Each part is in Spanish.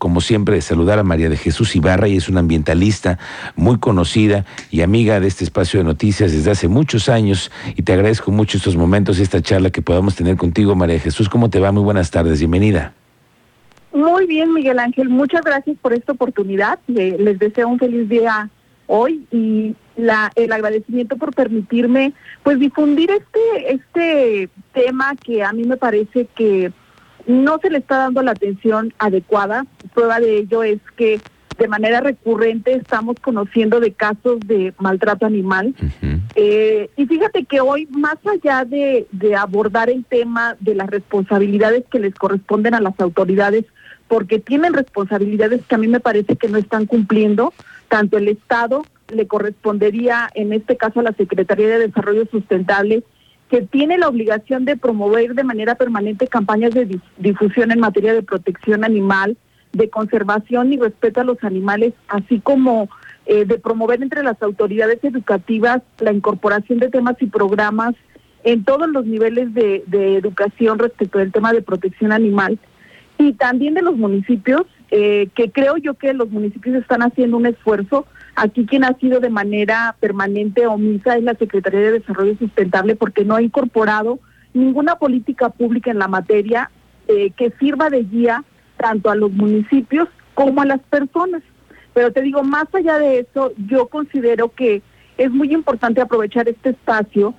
como siempre, saludar a María de Jesús Ibarra, y es una ambientalista muy conocida y amiga de este espacio de noticias desde hace muchos años, y te agradezco mucho estos momentos y esta charla que podamos tener contigo, María de Jesús. ¿Cómo te va? Muy buenas tardes, bienvenida. Muy bien, Miguel Ángel, muchas gracias por esta oportunidad. Les deseo un feliz día hoy y el agradecimiento por permitirme pues difundir este este tema que a mí me parece que no se le está dando la atención adecuada. Prueba de ello es que de manera recurrente estamos conociendo de casos de maltrato animal. eh, y fíjate que hoy, más allá de, de abordar el tema de las responsabilidades que les corresponden a las autoridades, porque tienen responsabilidades que a mí me parece que no están cumpliendo, tanto el Estado le correspondería, en este caso a la Secretaría de Desarrollo Sustentable, que tiene la obligación de promover de manera permanente campañas de difusión en materia de protección animal, de conservación y respeto a los animales, así como eh, de promover entre las autoridades educativas la incorporación de temas y programas en todos los niveles de, educación respecto del tema de protección animal y también de los municipios, eh, que creo yo que los municipios están haciendo un esfuerzo. Aquí quien ha sido de manera permanente omisa es la Secretaría de Desarrollo Sustentable porque no ha incorporado ninguna política pública en la materia eh, que sirva de guía tanto a los municipios como a las personas. Pero te digo, más allá de eso, yo considero que es muy importante aprovechar este espacio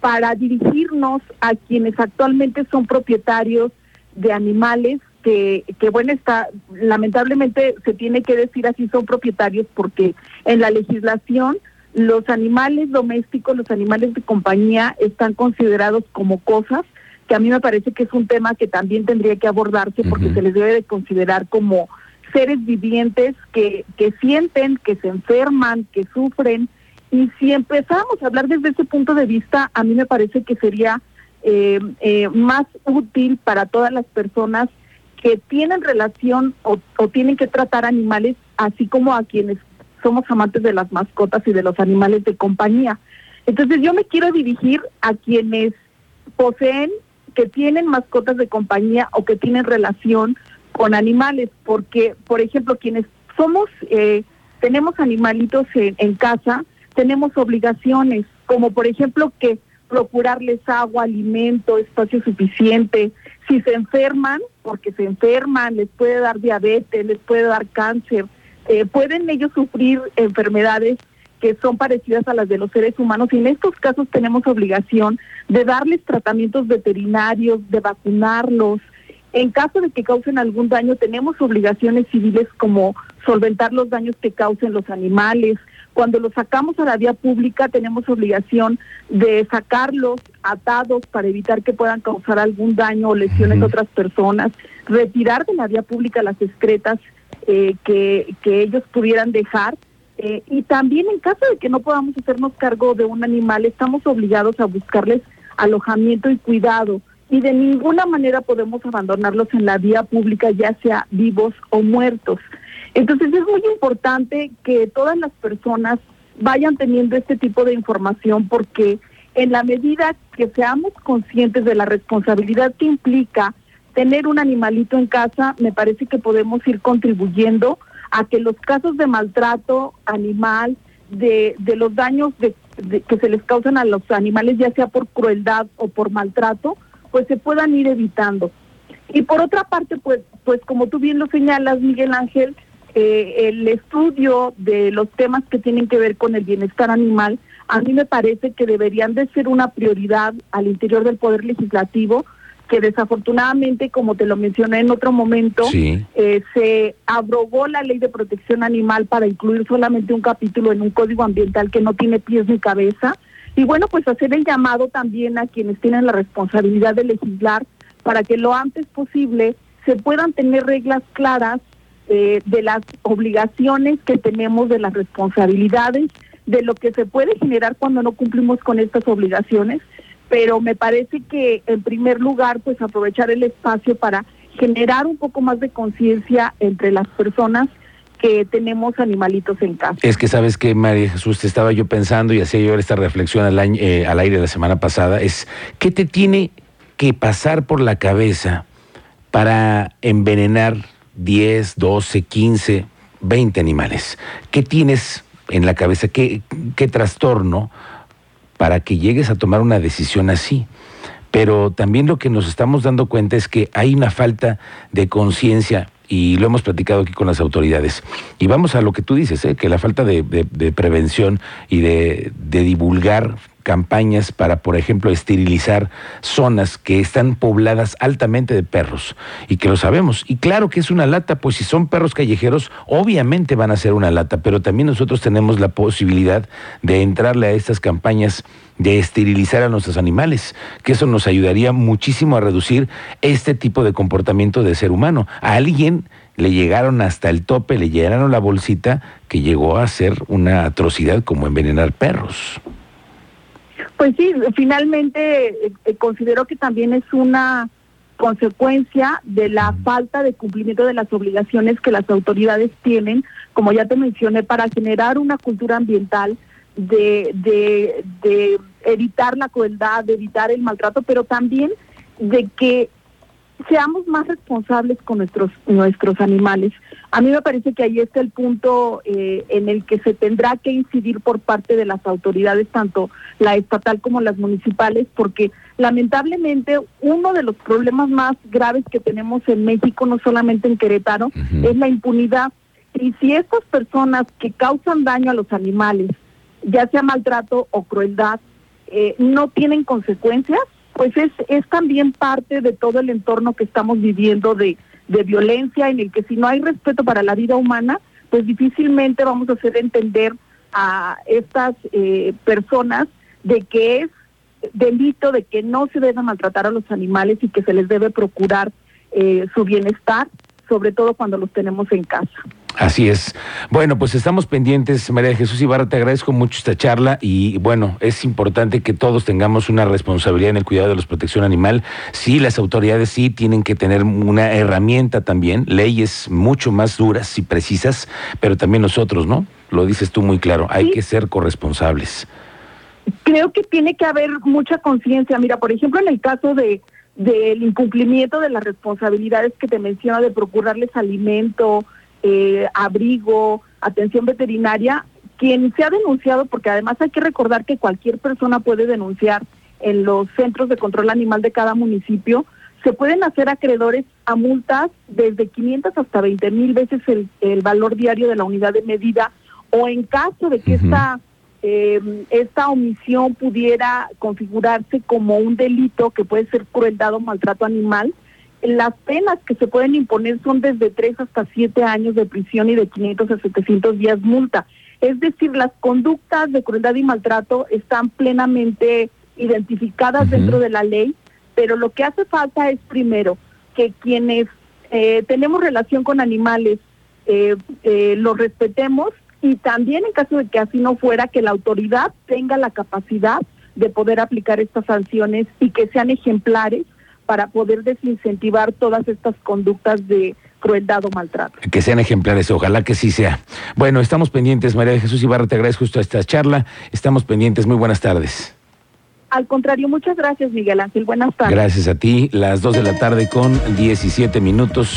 para dirigirnos a quienes actualmente son propietarios de animales que, que, bueno, está, lamentablemente se tiene que decir así son propietarios porque en la legislación los animales domésticos, los animales de compañía están considerados como cosas, que a mí me parece que es un tema que también tendría que abordarse porque uh -huh. se les debe de considerar como seres vivientes que, que sienten, que se enferman, que sufren. Y si empezamos a hablar desde ese punto de vista, a mí me parece que sería eh, eh, más útil para todas las personas que tienen relación o, o, tienen que tratar animales, así como a quienes somos amantes de las mascotas y de los animales de compañía. Entonces yo me quiero dirigir a quienes poseen, que tienen mascotas de compañía o que tienen relación con animales, porque, por ejemplo, quienes somos, eh, tenemos animalitos en, en casa, tenemos obligaciones, como por ejemplo que procurarles agua, alimento, espacio suficiente. Si se enferman, porque se enferman, les puede dar diabetes, les puede dar cáncer, eh, pueden ellos sufrir enfermedades que son parecidas a las de los seres humanos y en estos casos tenemos obligación de darles tratamientos veterinarios, de vacunarlos. En caso de que causen algún daño, tenemos obligaciones civiles como solventar los daños que causen los animales, cuando los sacamos a la vía pública tenemos obligación de sacarlos atados para evitar que puedan causar algún daño o lesiones a otras personas, retirar de la vía pública las excretas eh, que, que ellos pudieran dejar. Eh, y también en caso de que no podamos hacernos cargo de un animal, estamos obligados a buscarles alojamiento y cuidado. Y de ninguna manera podemos abandonarlos en la vía pública, ya sea vivos o muertos. Entonces es muy importante que todas las personas vayan teniendo este tipo de información porque en la medida que seamos conscientes de la responsabilidad que implica tener un animalito en casa, me parece que podemos ir contribuyendo a que los casos de maltrato animal, de, de los daños que se les causan a los animales, ya sea por crueldad o por maltrato, pues se puedan ir evitando. Y por otra parte, pues, pues como tú bien lo señalas, Miguel Ángel, eh, el estudio de los temas que tienen que ver con el bienestar animal, a mí me parece que deberían de ser una prioridad al interior del Poder Legislativo, que desafortunadamente, como te lo mencioné en otro momento, sí. eh, se abrogó la ley de protección animal para incluir solamente un capítulo en un código ambiental que no tiene pies ni cabeza. Y bueno, pues hacer el llamado también a quienes tienen la responsabilidad de legislar para que lo antes posible se puedan tener reglas claras eh, de las obligaciones que tenemos, de las responsabilidades, de lo que se puede generar cuando no cumplimos con estas obligaciones, pero me parece que en primer lugar, pues aprovechar el espacio para generar un poco más de conciencia entre las personas que tenemos animalitos en casa. Es que sabes que María Jesús te estaba yo pensando y hacía yo esta reflexión al, año, eh, al aire la semana pasada, es ¿qué te tiene que pasar por la cabeza para envenenar 10, 12, 15, 20 animales. ¿Qué tienes en la cabeza? ¿Qué, qué trastorno para que llegues a tomar una decisión así? Pero también lo que nos estamos dando cuenta es que hay una falta de conciencia y lo hemos platicado aquí con las autoridades. Y vamos a lo que tú dices, ¿eh? que la falta de, prevención y de, de divulgar campañas para, por ejemplo, esterilizar zonas que están pobladas altamente de perros y que lo sabemos. Y claro que es una lata, pues si son perros callejeros, obviamente van a ser una lata, pero también nosotros tenemos la posibilidad de entrarle a estas campañas de esterilizar a nuestros animales, que eso nos ayudaría muchísimo a reducir este tipo de comportamiento de ser humano. A alguien le llegaron hasta el tope, le llenaron la bolsita que llegó a ser una atrocidad como envenenar perros. Pues sí, finalmente eh, eh, considero que también es una consecuencia de la falta de cumplimiento de las obligaciones que las autoridades tienen, como ya te mencioné, para generar una cultura ambiental de, de, de evitar la crueldad, de evitar el maltrato, pero también de que seamos más responsables con nuestros nuestros animales. A mí me parece que ahí está el punto eh, en el que se tendrá que incidir por parte de las autoridades, tanto la estatal como las municipales, porque lamentablemente uno de los problemas más graves que tenemos en México, no solamente en Querétaro, es la impunidad. Y si estas personas que causan daño a los animales, ya sea maltrato o crueldad, eh, no tienen consecuencias, pues es, es también parte de todo el entorno que estamos viviendo de, de violencia, en el que si no hay respeto para la vida humana, pues difícilmente vamos a hacer entender a estas eh, personas de que es delito, de que no se debe maltratar a los animales y que se les debe procurar eh, su bienestar, sobre todo cuando los tenemos en casa. Así es. Bueno, pues estamos pendientes, María Jesús Ibarra, te agradezco mucho esta charla y bueno, es importante que todos tengamos una responsabilidad en el cuidado de la protección animal. Sí, las autoridades sí tienen que tener una herramienta también, leyes mucho más duras y precisas, pero también nosotros, ¿no? Lo dices tú muy claro, hay que ser corresponsables. Creo que tiene que haber mucha conciencia. Mira, por ejemplo, en el caso de del incumplimiento de las responsabilidades que te menciono de procurarles alimento, eh, abrigo, atención veterinaria, quien se ha denunciado, porque además hay que recordar que cualquier persona puede denunciar en los centros de control animal de cada municipio, se pueden hacer acreedores a multas desde 500 hasta 20 mil veces el, valor diario de la unidad de medida, o en caso de que esta, eh, esta omisión pudiera configurarse como un delito que puede ser crueldad o maltrato animal, las penas que se pueden imponer son desde 3 hasta 7 años de prisión y de 500 a 700 días multa. Es decir, las conductas de crueldad y maltrato están plenamente identificadas dentro de la ley, pero lo que hace falta es primero que quienes eh, tenemos relación con animales eh, eh, los respetemos y también en caso de que así no fuera, que la autoridad tenga la capacidad de poder aplicar estas sanciones y que sean ejemplares para poder desincentivar todas estas conductas de crueldad o maltrato. Que sean ejemplares, ojalá que sí sea. Bueno, estamos pendientes, María de Jesús Ibarra, te agradezco justo esta charla. Estamos pendientes, muy buenas tardes. Al contrario, muchas gracias, Miguel Ángel. Buenas tardes. Gracias a ti. Las dos de la tarde con 17 minutos.